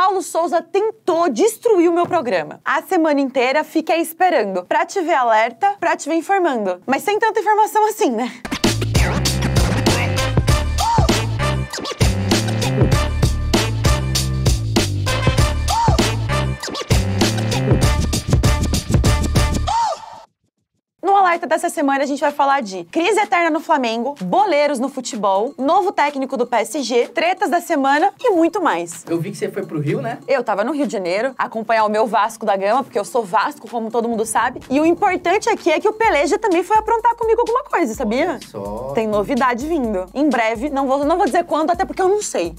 Paulo Souza tentou destruir o meu programa. A semana inteira fiquei esperando pra te ver alerta, pra te ver informando. Mas sem tanta informação assim, né? No alerta dessa semana a gente vai falar de crise eterna no Flamengo, boleiros no futebol, novo técnico do PSG, tretas da semana e muito mais. Eu vi que você foi pro Rio, né? Eu tava no Rio de Janeiro acompanhar o meu Vasco da Gama, porque eu sou Vasco, como todo mundo sabe. E o importante aqui é que o Peleja também foi aprontar comigo alguma coisa, sabia? Só. Tem novidade vindo. Em breve, não vou, não vou dizer quando, até porque eu não sei.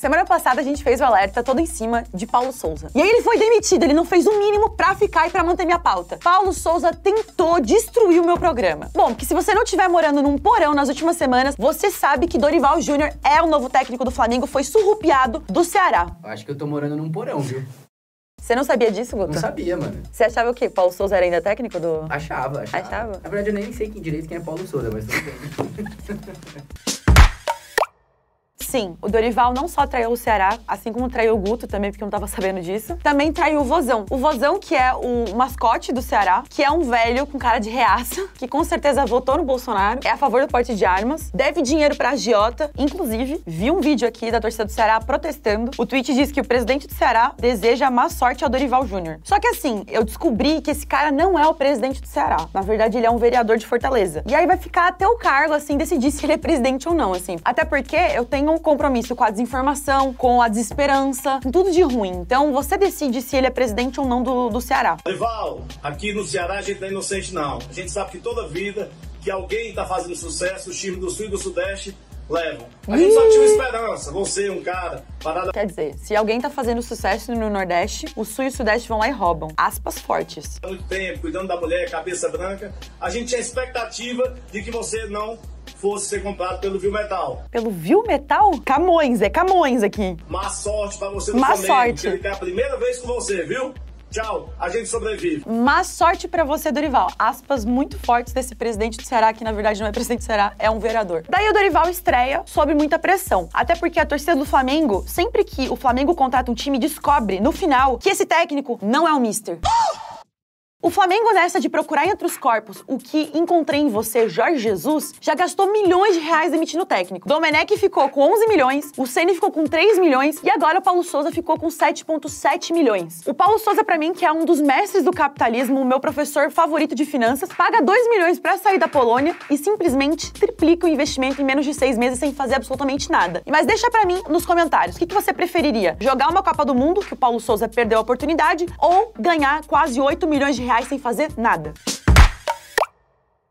Semana passada a gente fez o alerta todo em cima de Paulo Souza. E aí ele foi demitido, ele não fez o mínimo pra ficar e pra manter minha pauta. Paulo Souza tentou destruir o meu programa. Bom, porque se você não estiver morando num porão nas últimas semanas, você sabe que Dorival Júnior é o novo técnico do Flamengo, foi surrupiado do Ceará. Acho que eu tô morando num porão, viu? Você não sabia disso, Guto? Não sabia, mano. Você achava o quê? Paulo Souza era ainda técnico do. Achava, achava. Achava? Na verdade, eu nem sei quem direito quem é Paulo Souza, mas tudo bem. Sim, o Dorival não só traiu o Ceará, assim como traiu o Guto também, porque eu não tava sabendo disso. Também traiu o Vozão. O Vozão, que é o mascote do Ceará, que é um velho com cara de reaça, que com certeza votou no Bolsonaro, é a favor do porte de armas, deve dinheiro pra agiota. Inclusive, vi um vídeo aqui da torcida do Ceará protestando. O tweet diz que o presidente do Ceará deseja má sorte ao Dorival Júnior. Só que assim, eu descobri que esse cara não é o presidente do Ceará. Na verdade, ele é um vereador de Fortaleza. E aí vai ficar até o cargo, assim, decidir se ele é presidente ou não, assim. Até porque eu tenho um compromisso com a desinformação, com a desesperança, com tudo de ruim. Então você decide se ele é presidente ou não do, do Ceará. Rival, aqui no Ceará a gente não é inocente não. A gente sabe que toda vida que alguém tá fazendo sucesso, os times do Sul e do Sudeste levam. A gente só tinha esperança, você, um cara, parada Quer dizer, se alguém tá fazendo sucesso no Nordeste, o Sul e o Sudeste vão lá e roubam. Aspas fortes. há muito tempo, cuidando da mulher, cabeça branca, a gente tinha expectativa de que você não fosse ser comprado pelo Viu Metal. Pelo Viu Metal? Camões, é Camões aqui. Má sorte pra você no Má Flamengo, sorte. ele quer a primeira vez com você, viu? Tchau, a gente sobrevive. Má sorte pra você, Dorival. Aspas muito fortes desse presidente do Ceará, que na verdade não é presidente do Ceará, é um vereador. Daí o Dorival estreia sob muita pressão. Até porque a torcida do Flamengo, sempre que o Flamengo contrata um time, descobre no final que esse técnico não é o Mister. O Flamengo, nessa de procurar entre os corpos o que encontrei em você, Jorge Jesus, já gastou milhões de reais demitindo o técnico. Domenech ficou com 11 milhões, o Ceni ficou com 3 milhões e agora o Paulo Souza ficou com 7,7 milhões. O Paulo Souza, pra mim, que é um dos mestres do capitalismo, o meu professor favorito de finanças, paga 2 milhões pra sair da Polônia e simplesmente triplica o investimento em menos de seis meses sem fazer absolutamente nada. Mas deixa pra mim nos comentários, o que, que você preferiria? Jogar uma Copa do Mundo, que o Paulo Souza perdeu a oportunidade, ou ganhar quase 8 milhões de reais sem fazer nada?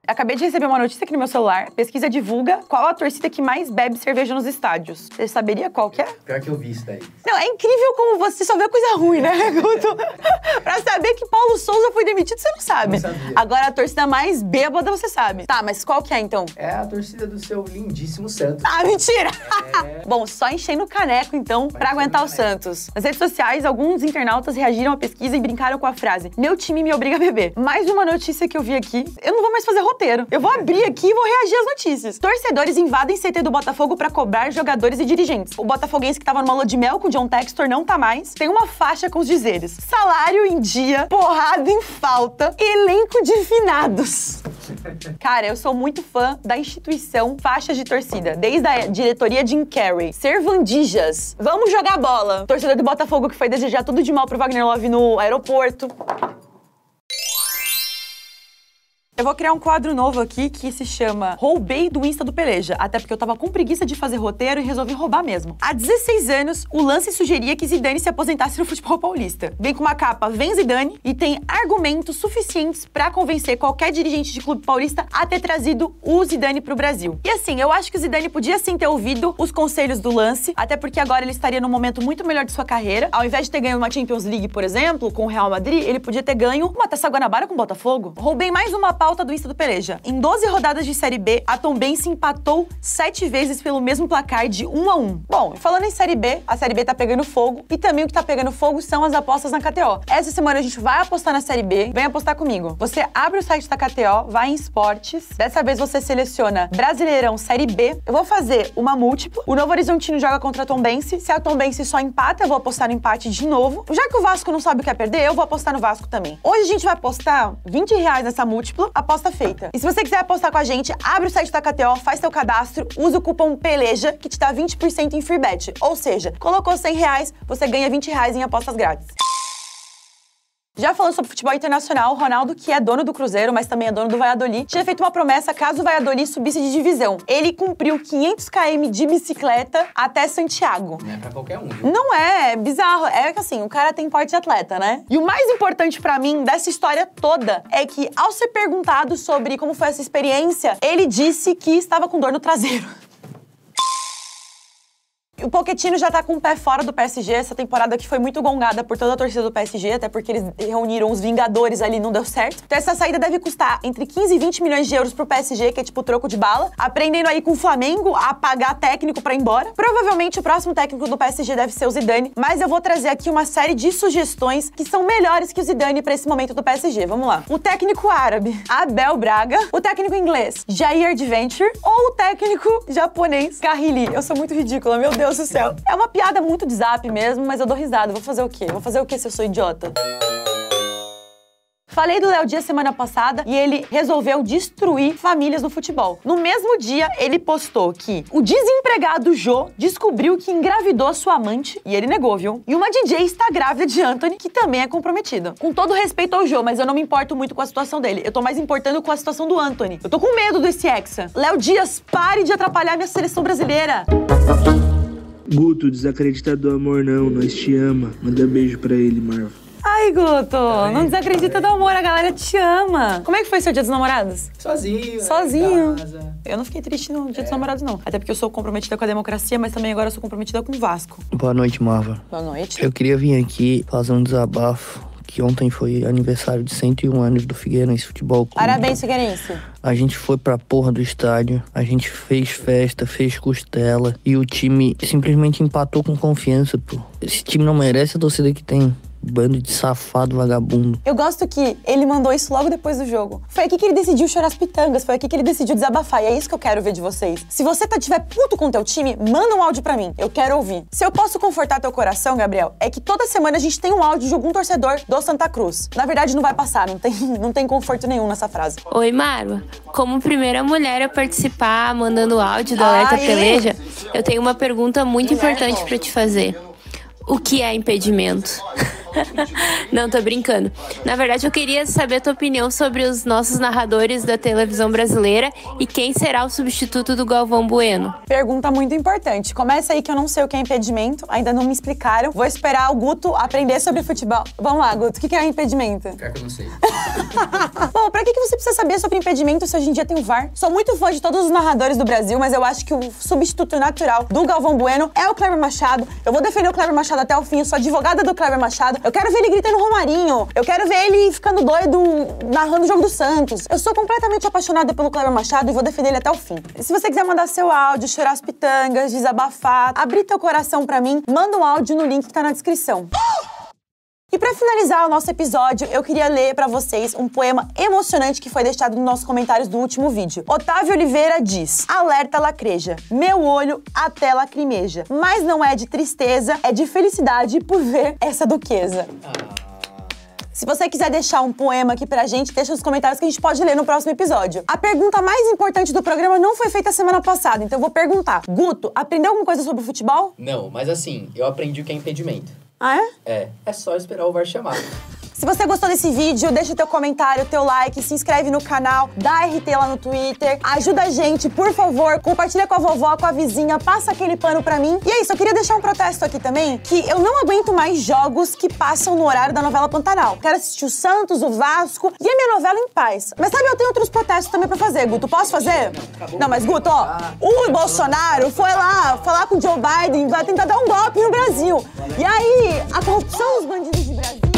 Acabei de receber uma notícia aqui no meu celular. Pesquisa divulga qual a torcida que mais bebe cerveja nos estádios. Você saberia qual que é? Pior que eu vi isso daí. Não, é incrível como você só vê coisa ruim, né, Guto? pra saber que Paulo Souza foi demitido, você não sabe. Não sabia. Agora, a torcida mais bêbada, você sabe. Tá, mas qual que é, então? É a torcida do seu lindíssimo Santos. Ah, mentira! É. Bom, só enchendo o caneco, então, pra enchendo aguentar o. Santos. Nas redes sociais, alguns internautas reagiram à pesquisa e brincaram com a frase: Meu time me obriga a beber. Mais uma notícia que eu vi aqui. Eu não vou mais fazer roteiro. Eu vou abrir aqui e vou reagir às notícias. Torcedores invadem CT do Botafogo pra cobrar jogadores e dirigentes. O botafoguense que tava numa lua de mel com o John Textor não tá mais. Tem uma faixa com os dizeres: salário em dia, porrada em falta, elenco de finados. Cara, eu sou muito fã da instituição Faixas de Torcida, desde a diretoria Jim Carrey. Servandijas. Vamos jogar bola. Torcedor do Botafogo que foi desejar tudo de mal pro Wagner Love no aeroporto. Eu vou criar um quadro novo aqui que se chama Roubei do Insta do Peleja. Até porque eu tava com preguiça de fazer roteiro e resolvi roubar mesmo. Há 16 anos, o lance sugeria que Zidane se aposentasse no futebol paulista. Vem com uma capa Vem Zidane e tem argumentos suficientes pra convencer qualquer dirigente de clube paulista a ter trazido o Zidane pro Brasil. E assim, eu acho que o Zidane podia sim ter ouvido os conselhos do lance, até porque agora ele estaria num momento muito melhor de sua carreira. Ao invés de ter ganho uma Champions League, por exemplo, com o Real Madrid, ele podia ter ganho uma Taça Guanabara com o Botafogo. Roubei mais uma pauta pauta do Insta do Peleja. Em 12 rodadas de Série B, a Tombense empatou sete vezes pelo mesmo placar de 1 a 1. Bom, falando em Série B, a Série B tá pegando fogo e também o que tá pegando fogo são as apostas na KTO. Essa semana a gente vai apostar na Série B, vem apostar comigo. Você abre o site da KTO, vai em esportes, dessa vez você seleciona Brasileirão Série B. Eu vou fazer uma múltipla. O Novo Horizontino joga contra a Tombense. Se a Tombense só empata, eu vou apostar no empate de novo. Já que o Vasco não sabe o que é perder, eu vou apostar no Vasco também. Hoje a gente vai apostar 20 reais nessa múltipla, aposta feita. E se você quiser apostar com a gente, abre o site da KTO, faz seu cadastro, usa o cupom PELEJA, que te dá 20% em free bet. Ou seja, colocou 100 reais, você ganha 20 reais em apostas grátis. Já falando sobre futebol internacional, o Ronaldo, que é dono do Cruzeiro, mas também é dono do Valladolid, tinha feito uma promessa caso o Valladolid subisse de divisão. Ele cumpriu 500 km de bicicleta até Santiago. Não é pra qualquer um, viu? Não é, é bizarro. É que assim, o cara tem porte de atleta, né? E o mais importante pra mim dessa história toda é que, ao ser perguntado sobre como foi essa experiência, ele disse que estava com dor no traseiro. O Pochettino já tá com o pé fora do PSG, essa temporada que foi muito gongada por toda a torcida do PSG, até porque eles reuniram os Vingadores ali não deu certo. Então essa saída deve custar entre 15 e 20 milhões de euros pro PSG, que é tipo troco de bala, aprendendo aí com o Flamengo a pagar técnico pra ir embora. Provavelmente o próximo técnico do PSG deve ser o Zidane, mas eu vou trazer aqui uma série de sugestões que são melhores que o Zidane pra esse momento do PSG. Vamos lá. O técnico árabe, Abel Braga, o técnico inglês, Jair Adventure, ou o técnico japonês, Carrilli. Eu sou muito ridícula, meu Deus do céu. É uma piada muito de zap mesmo, mas eu dou risada. Vou fazer o quê? Vou fazer o quê se eu sou idiota? Falei do Léo Dias semana passada e ele resolveu destruir famílias no futebol. No mesmo dia, ele postou que o desempregado Jô descobriu que engravidou sua amante e ele negou, viu? E uma DJ está grávida de Anthony, que também é comprometida. Com todo respeito ao Jô, mas eu não me importo muito com a situação dele. Eu tô mais importando com a situação do Anthony. Eu tô com medo desse Hexa. Léo Dias, pare de atrapalhar minha seleção brasileira. Guto, desacredita do amor não, nós te ama. Manda beijo pra ele, Marva. Ai, Guto, não desacredita do amor, a galera te ama. Como é que foi seu dia dos namorados? Sozinho. Sozinho. Eu não fiquei triste no dia dos namorados, não. Até porque eu sou comprometida com a democracia, mas também agora eu sou comprometida com o Vasco. Boa noite, Marva. Boa noite. Eu queria vir aqui fazer um desabafo, que ontem foi aniversário de 101 anos do Figueirense Futebol Clube. Parabéns, Figueirense. A gente foi pra porra do estádio, a gente fez festa, fez costela e o time simplesmente empatou com confiança, pô. Esse time não merece a torcida que tem. Bando de safado vagabundo. Eu gosto que ele mandou isso logo depois do jogo. Foi aqui que ele decidiu chorar as pitangas, foi aqui que ele decidiu desabafar. E é isso que eu quero ver de vocês. Se você tá tiver puto com teu time, manda um áudio pra mim. Eu quero ouvir. Se eu posso confortar teu coração, Gabriel, é que toda semana a gente tem um áudio de algum torcedor do Santa Cruz. Na verdade, não vai passar, não tem, não tem conforto nenhum nessa frase. Oi, Marwa. Como primeira mulher a participar mandando áudio do Alerta Ai. Peleja, eu tenho uma pergunta muito importante pra te fazer. O que é impedimento? Não, tô brincando. Na verdade, eu queria saber a tua opinião sobre os nossos narradores da televisão brasileira e quem será o substituto do Galvão Bueno. Pergunta muito importante. Começa aí que eu não sei o que é impedimento, ainda não me explicaram. Vou esperar o Guto aprender sobre futebol. Vamos lá, Guto, o que é impedimento? Pior que eu não sei. Bom, pra que que você precisa saber sobre impedimento se hoje em dia tem o VAR? Sou muito fã de todos os narradores do Brasil, mas eu acho que o substituto natural do Galvão Bueno é o Kleber Machado. Eu vou defender o Kleber Machado até o fim, eu sou advogada do Kleber Machado. Eu quero ver ele gritando Romarinho. Eu quero ver ele ficando doido narrando o jogo do Santos. Eu sou completamente apaixonada pelo Kleber Machado e vou defender ele até o fim. Se você quiser mandar seu áudio, chorar as pitangas, desabafar, abrir teu coração pra mim, manda um áudio no link que tá na descrição. E pra finalizar o nosso episódio, eu queria ler pra vocês um poema emocionante que foi deixado nos nossos comentários do último vídeo. Otávio Oliveira diz: Alerta lacreja, meu olho até lacrimeja, mas não é de tristeza, é de felicidade por ver essa duquesa. Se você quiser deixar um poema aqui pra gente, deixa nos comentários que a gente pode ler no próximo episódio. A pergunta mais importante do programa não foi feita semana passada, então eu vou perguntar. Guto, aprendeu alguma coisa sobre futebol? Não, mas assim, eu aprendi o que é impedimento. Ah, é? É, é só esperar o VAR chamar. Se você gostou desse vídeo, deixa o teu comentário, teu like, se inscreve no canal, dá RT lá no Twitter, ajuda a gente, por favor, compartilha com a vovó, com a vizinha, passa aquele pano pra mim. E é isso, eu queria deixar um protesto aqui também, que eu não aguento mais jogos que passam no horário da novela Pantanal. Quero assistir o Santos, o Vasco e a minha novela em paz. Mas sabe, eu tenho outros protestos também pra fazer, Guto. Posso fazer? Não, mas Guto, ó, o Bolsonaro foi lá falar com o Joe Biden, vai tentar dar um golpe no Brasil. E aí, a corrupção dos bandidos de Brasil.